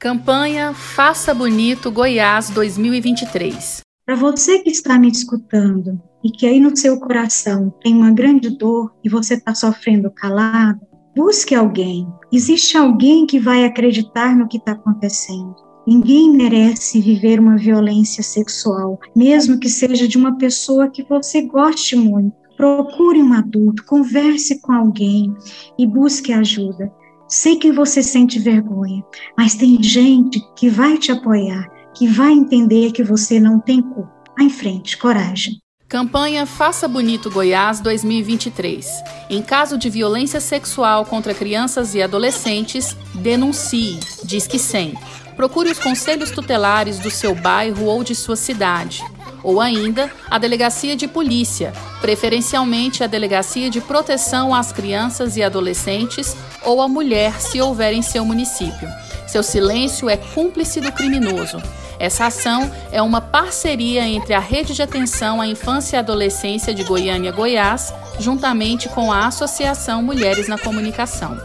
Campanha Faça Bonito Goiás 2023. Para você que está me escutando e que aí no seu coração tem uma grande dor e você está sofrendo calado, busque alguém. Existe alguém que vai acreditar no que está acontecendo. Ninguém merece viver uma violência sexual, mesmo que seja de uma pessoa que você goste muito. Procure um adulto, converse com alguém e busque ajuda. Sei que você sente vergonha, mas tem gente que vai te apoiar, que vai entender que você não tem culpa. Vá em frente, coragem. Campanha Faça Bonito Goiás 2023. Em caso de violência sexual contra crianças e adolescentes, denuncie. Diz que 100. Procure os conselhos tutelares do seu bairro ou de sua cidade ou ainda a delegacia de polícia, preferencialmente a delegacia de proteção às crianças e adolescentes ou à mulher, se houver em seu município. Seu silêncio é cúmplice do criminoso. Essa ação é uma parceria entre a Rede de Atenção à Infância e Adolescência de Goiânia, Goiás, juntamente com a Associação Mulheres na Comunicação.